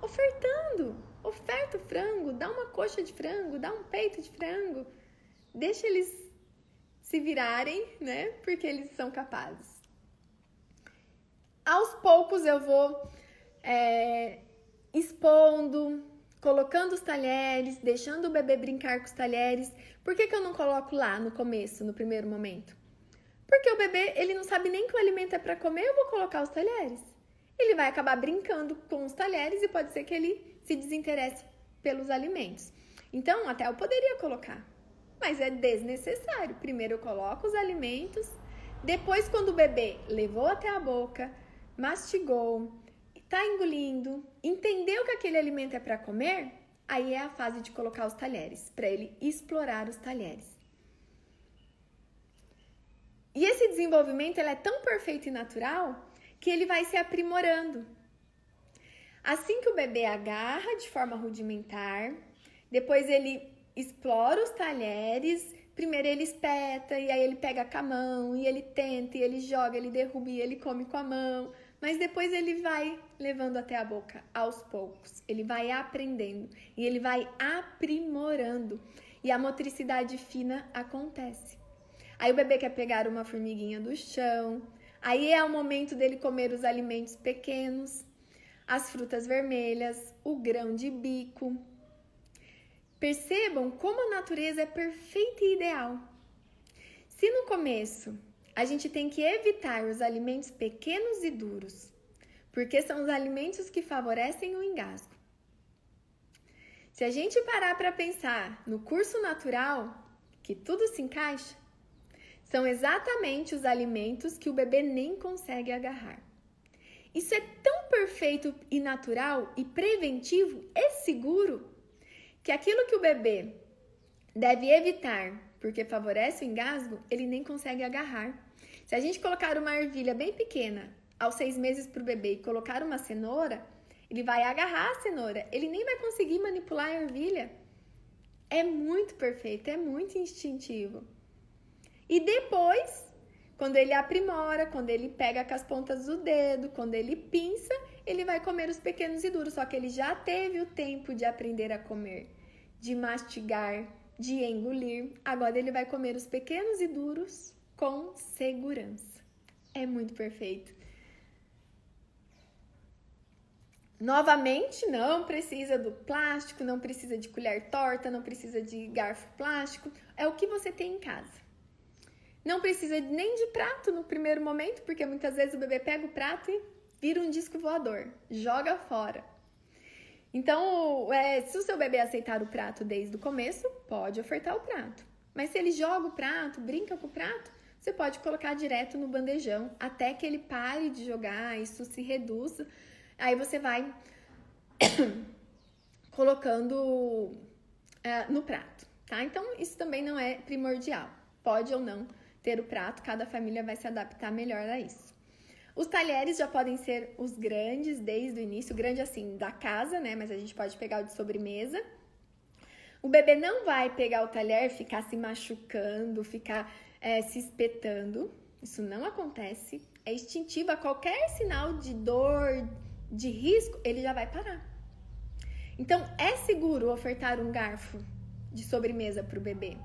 Ofertando! Oferta o frango, dá uma coxa de frango, dá um peito de frango. Deixa eles se virarem, né? Porque eles são capazes. Aos poucos eu vou é, expondo, colocando os talheres, deixando o bebê brincar com os talheres. Por que, que eu não coloco lá no começo, no primeiro momento? Porque o bebê, ele não sabe nem que o alimento é para comer, eu vou colocar os talheres. Ele vai acabar brincando com os talheres e pode ser que ele se desinteresse pelos alimentos. Então, até eu poderia colocar, mas é desnecessário. Primeiro eu coloco os alimentos, depois, quando o bebê levou até a boca, mastigou, está engolindo, entendeu que aquele alimento é para comer, Aí é a fase de colocar os talheres, para ele explorar os talheres. E esse desenvolvimento ele é tão perfeito e natural que ele vai se aprimorando. Assim que o bebê agarra de forma rudimentar, depois ele explora os talheres, primeiro ele espeta e aí ele pega com a mão e ele tenta e ele joga, ele derruba e ele come com a mão, mas depois ele vai levando até a boca aos poucos. Ele vai aprendendo e ele vai aprimorando e a motricidade fina acontece. Aí o bebê quer pegar uma formiguinha do chão, aí é o momento dele comer os alimentos pequenos as frutas vermelhas, o grão de bico. Percebam como a natureza é perfeita e ideal. Se no começo a gente tem que evitar os alimentos pequenos e duros, porque são os alimentos que favorecem o engasgo. Se a gente parar para pensar no curso natural, que tudo se encaixa, são exatamente os alimentos que o bebê nem consegue agarrar. Isso é tão perfeito e natural e preventivo e seguro que aquilo que o bebê deve evitar porque favorece o engasgo, ele nem consegue agarrar. Se a gente colocar uma ervilha bem pequena aos seis meses para o bebê e colocar uma cenoura, ele vai agarrar a cenoura, ele nem vai conseguir manipular a ervilha. É muito perfeito, é muito instintivo. E depois quando ele aprimora, quando ele pega com as pontas do dedo, quando ele pinça, ele vai comer os pequenos e duros. Só que ele já teve o tempo de aprender a comer, de mastigar, de engolir. Agora ele vai comer os pequenos e duros com segurança. É muito perfeito. Novamente, não precisa do plástico, não precisa de colher torta, não precisa de garfo plástico. É o que você tem em casa. Não precisa nem de prato no primeiro momento, porque muitas vezes o bebê pega o prato e vira um disco voador, joga fora. Então, é, se o seu bebê aceitar o prato desde o começo, pode ofertar o prato. Mas se ele joga o prato, brinca com o prato, você pode colocar direto no bandejão até que ele pare de jogar, isso se reduza. Aí você vai colocando é, no prato, tá? Então, isso também não é primordial. Pode ou não ter o prato, cada família vai se adaptar melhor a isso. Os talheres já podem ser os grandes desde o início, grande assim da casa, né? Mas a gente pode pegar o de sobremesa. O bebê não vai pegar o talher, ficar se machucando, ficar é, se espetando. Isso não acontece. É instintivo. A qualquer sinal de dor, de risco, ele já vai parar. Então, é seguro ofertar um garfo de sobremesa para o bebê.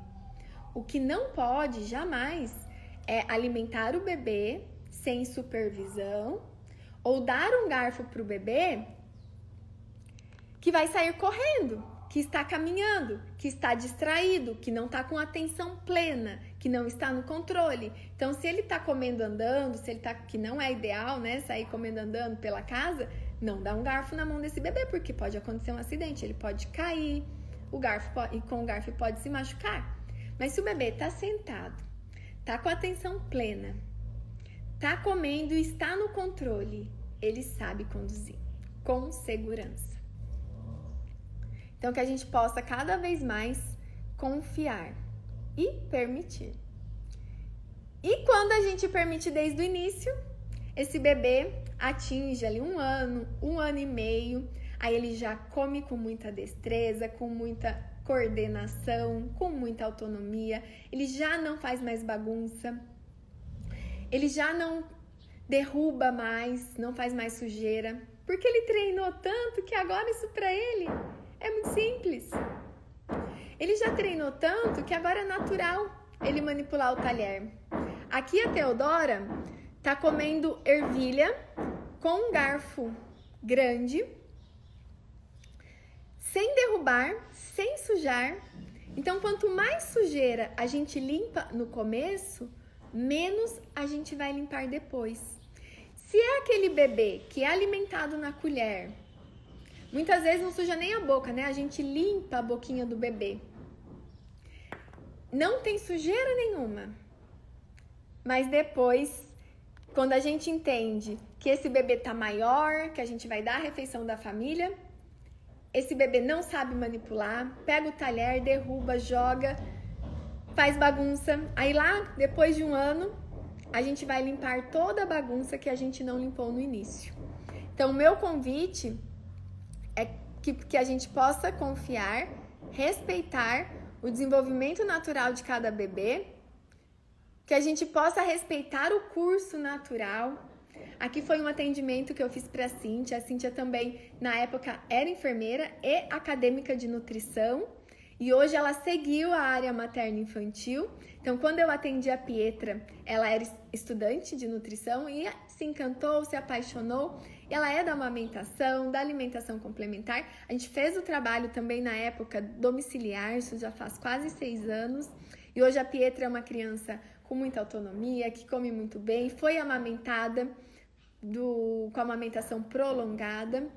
O que não pode jamais é alimentar o bebê sem supervisão ou dar um garfo para o bebê que vai sair correndo, que está caminhando, que está distraído, que não está com atenção plena, que não está no controle. Então, se ele está comendo andando, se ele tá que não é ideal, né, sair comendo andando pela casa, não dá um garfo na mão desse bebê, porque pode acontecer um acidente, ele pode cair, o garfo e com o garfo pode se machucar. Mas se o bebê está sentado, está com atenção plena, está comendo e está no controle, ele sabe conduzir com segurança. Então, que a gente possa cada vez mais confiar e permitir. E quando a gente permite desde o início, esse bebê atinge ali um ano, um ano e meio, aí ele já come com muita destreza, com muita coordenação, com muita autonomia, ele já não faz mais bagunça, ele já não derruba mais, não faz mais sujeira, porque ele treinou tanto que agora isso para ele é muito simples. Ele já treinou tanto que agora é natural ele manipular o talher. Aqui a Teodora tá comendo ervilha com um garfo grande, sem derrubar, sem sujar. Então, quanto mais sujeira a gente limpa no começo, menos a gente vai limpar depois. Se é aquele bebê que é alimentado na colher, muitas vezes não suja nem a boca, né? A gente limpa a boquinha do bebê. Não tem sujeira nenhuma. Mas depois, quando a gente entende que esse bebê tá maior, que a gente vai dar a refeição da família, esse bebê não sabe manipular, pega o talher, derruba, joga, faz bagunça. Aí lá, depois de um ano, a gente vai limpar toda a bagunça que a gente não limpou no início. Então, o meu convite é que, que a gente possa confiar, respeitar o desenvolvimento natural de cada bebê, que a gente possa respeitar o curso natural. Aqui foi um atendimento que eu fiz para a Cíntia. A Cíntia também, na época, era enfermeira e acadêmica de nutrição. E hoje ela seguiu a área materno-infantil. Então, quando eu atendi a Pietra, ela era estudante de nutrição e se encantou, se apaixonou. Ela é da amamentação, da alimentação complementar. A gente fez o trabalho também na época domiciliar, isso já faz quase seis anos. E hoje a Pietra é uma criança com muita autonomia, que come muito bem, foi amamentada do, com amamentação prolongada.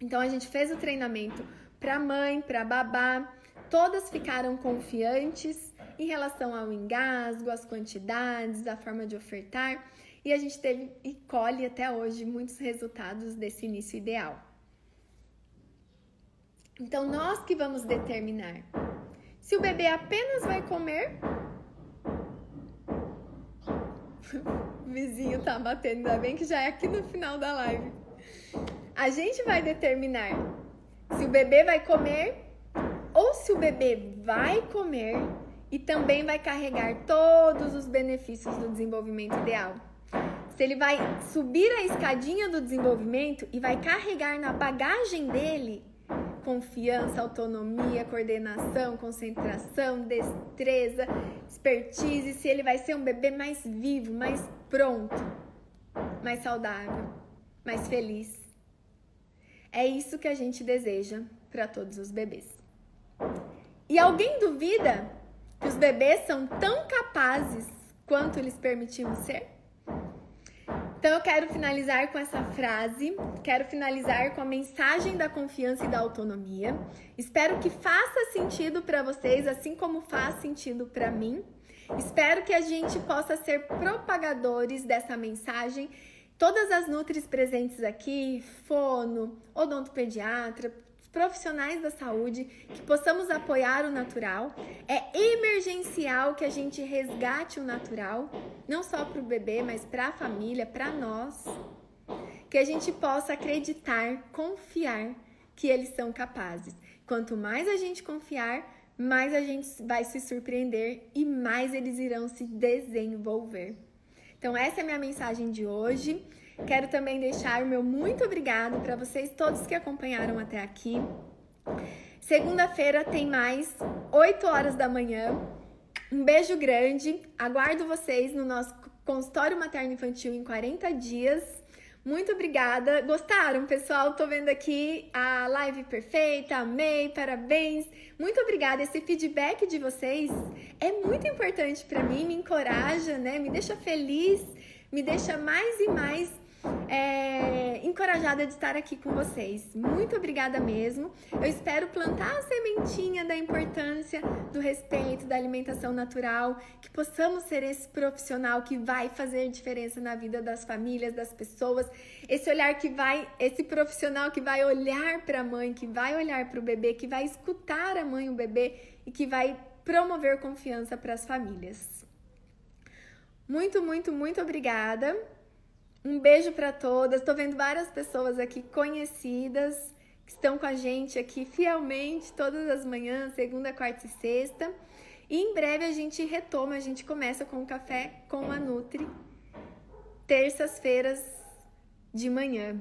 Então, a gente fez o treinamento para mãe, para babá Todas ficaram confiantes em relação ao engasgo, as quantidades, a forma de ofertar, e a gente teve e colhe até hoje muitos resultados desse início ideal. Então, nós que vamos determinar se o bebê apenas vai comer. vizinho tá batendo, ainda bem que já é aqui no final da live. A gente vai determinar se o bebê vai comer ou se o bebê vai comer e também vai carregar todos os benefícios do desenvolvimento ideal. Se ele vai subir a escadinha do desenvolvimento e vai carregar na bagagem dele confiança, autonomia, coordenação, concentração, destreza, expertise, se ele vai ser um bebê mais vivo, mais pronto, mais saudável, mais feliz. É isso que a gente deseja para todos os bebês. E alguém duvida que os bebês são tão capazes quanto lhes permitimos ser? Então eu quero finalizar com essa frase, quero finalizar com a mensagem da confiança e da autonomia. Espero que faça sentido para vocês, assim como faz sentido para mim. Espero que a gente possa ser propagadores dessa mensagem. Todas as nutris presentes aqui, fono, odontopediatra, profissionais da saúde, que possamos apoiar o natural. É emergencial que a gente resgate o natural, não só para o bebê, mas para a família, para nós. Que a gente possa acreditar, confiar que eles são capazes. Quanto mais a gente confiar, mais a gente vai se surpreender e mais eles irão se desenvolver. Então, essa é a minha mensagem de hoje. Quero também deixar o meu muito obrigado para vocês todos que acompanharam até aqui. Segunda-feira tem mais, 8 horas da manhã. Um beijo grande. Aguardo vocês no nosso consultório materno infantil em 40 dias. Muito obrigada. Gostaram, pessoal? Tô vendo aqui a live perfeita. Amei, parabéns. Muito obrigada. Esse feedback de vocês é muito importante para mim, me encoraja, né? Me deixa feliz, me deixa mais e mais é, encorajada de estar aqui com vocês. Muito obrigada mesmo. Eu espero plantar a sementinha da importância do respeito, da alimentação natural, que possamos ser esse profissional que vai fazer diferença na vida das famílias, das pessoas. Esse olhar que vai, esse profissional que vai olhar para a mãe, que vai olhar para o bebê, que vai escutar a mãe e o bebê e que vai promover confiança para as famílias. Muito, muito, muito obrigada. Um beijo para todas. Estou vendo várias pessoas aqui conhecidas que estão com a gente aqui fielmente todas as manhãs, segunda, quarta e sexta. E em breve a gente retoma, a gente começa com o café com a Nutri, terças-feiras de manhã.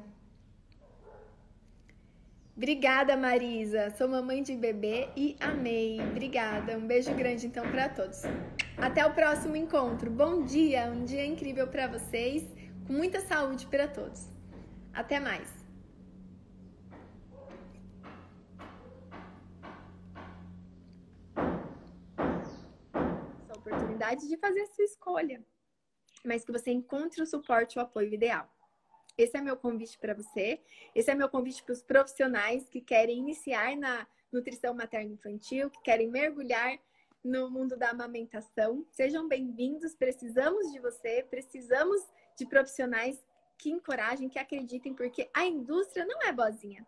Obrigada, Marisa. Sou mamãe de bebê e amei. Obrigada. Um beijo grande então para todos. Até o próximo encontro. Bom dia, um dia incrível para vocês com muita saúde para todos. Até mais! Essa oportunidade de fazer a sua escolha, mas que você encontre o suporte e o apoio ideal. Esse é meu convite para você. Esse é meu convite para os profissionais que querem iniciar na nutrição materno-infantil, que querem mergulhar no mundo da amamentação. Sejam bem-vindos. Precisamos de você, precisamos de profissionais que encorajem, que acreditem, porque a indústria não é boazinha.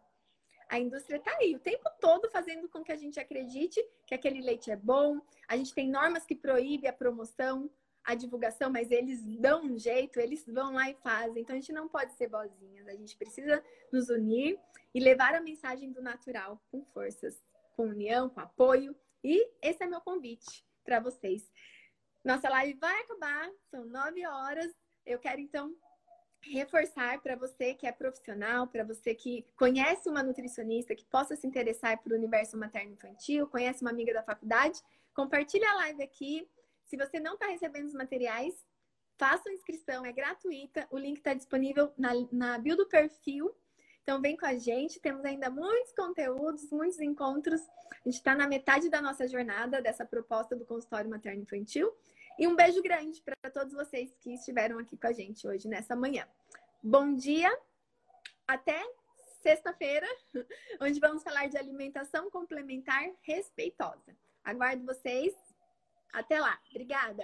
A indústria está aí o tempo todo fazendo com que a gente acredite que aquele leite é bom. A gente tem normas que proíbem a promoção, a divulgação, mas eles dão um jeito, eles vão lá e fazem. Então a gente não pode ser bozinhas, a gente precisa nos unir e levar a mensagem do natural com forças, com união, com apoio. E esse é meu convite para vocês. Nossa live vai acabar, são nove horas. Eu quero então reforçar para você que é profissional, para você que conhece uma nutricionista que possa se interessar por universo materno-infantil, conhece uma amiga da faculdade, compartilhe a live aqui. Se você não está recebendo os materiais, faça a inscrição, é gratuita. O link está disponível na, na bio do perfil. Então vem com a gente, temos ainda muitos conteúdos, muitos encontros. A gente está na metade da nossa jornada dessa proposta do consultório materno-infantil. E um beijo grande para todos vocês que estiveram aqui com a gente hoje, nessa manhã. Bom dia, até sexta-feira, onde vamos falar de alimentação complementar respeitosa. Aguardo vocês. Até lá. Obrigada.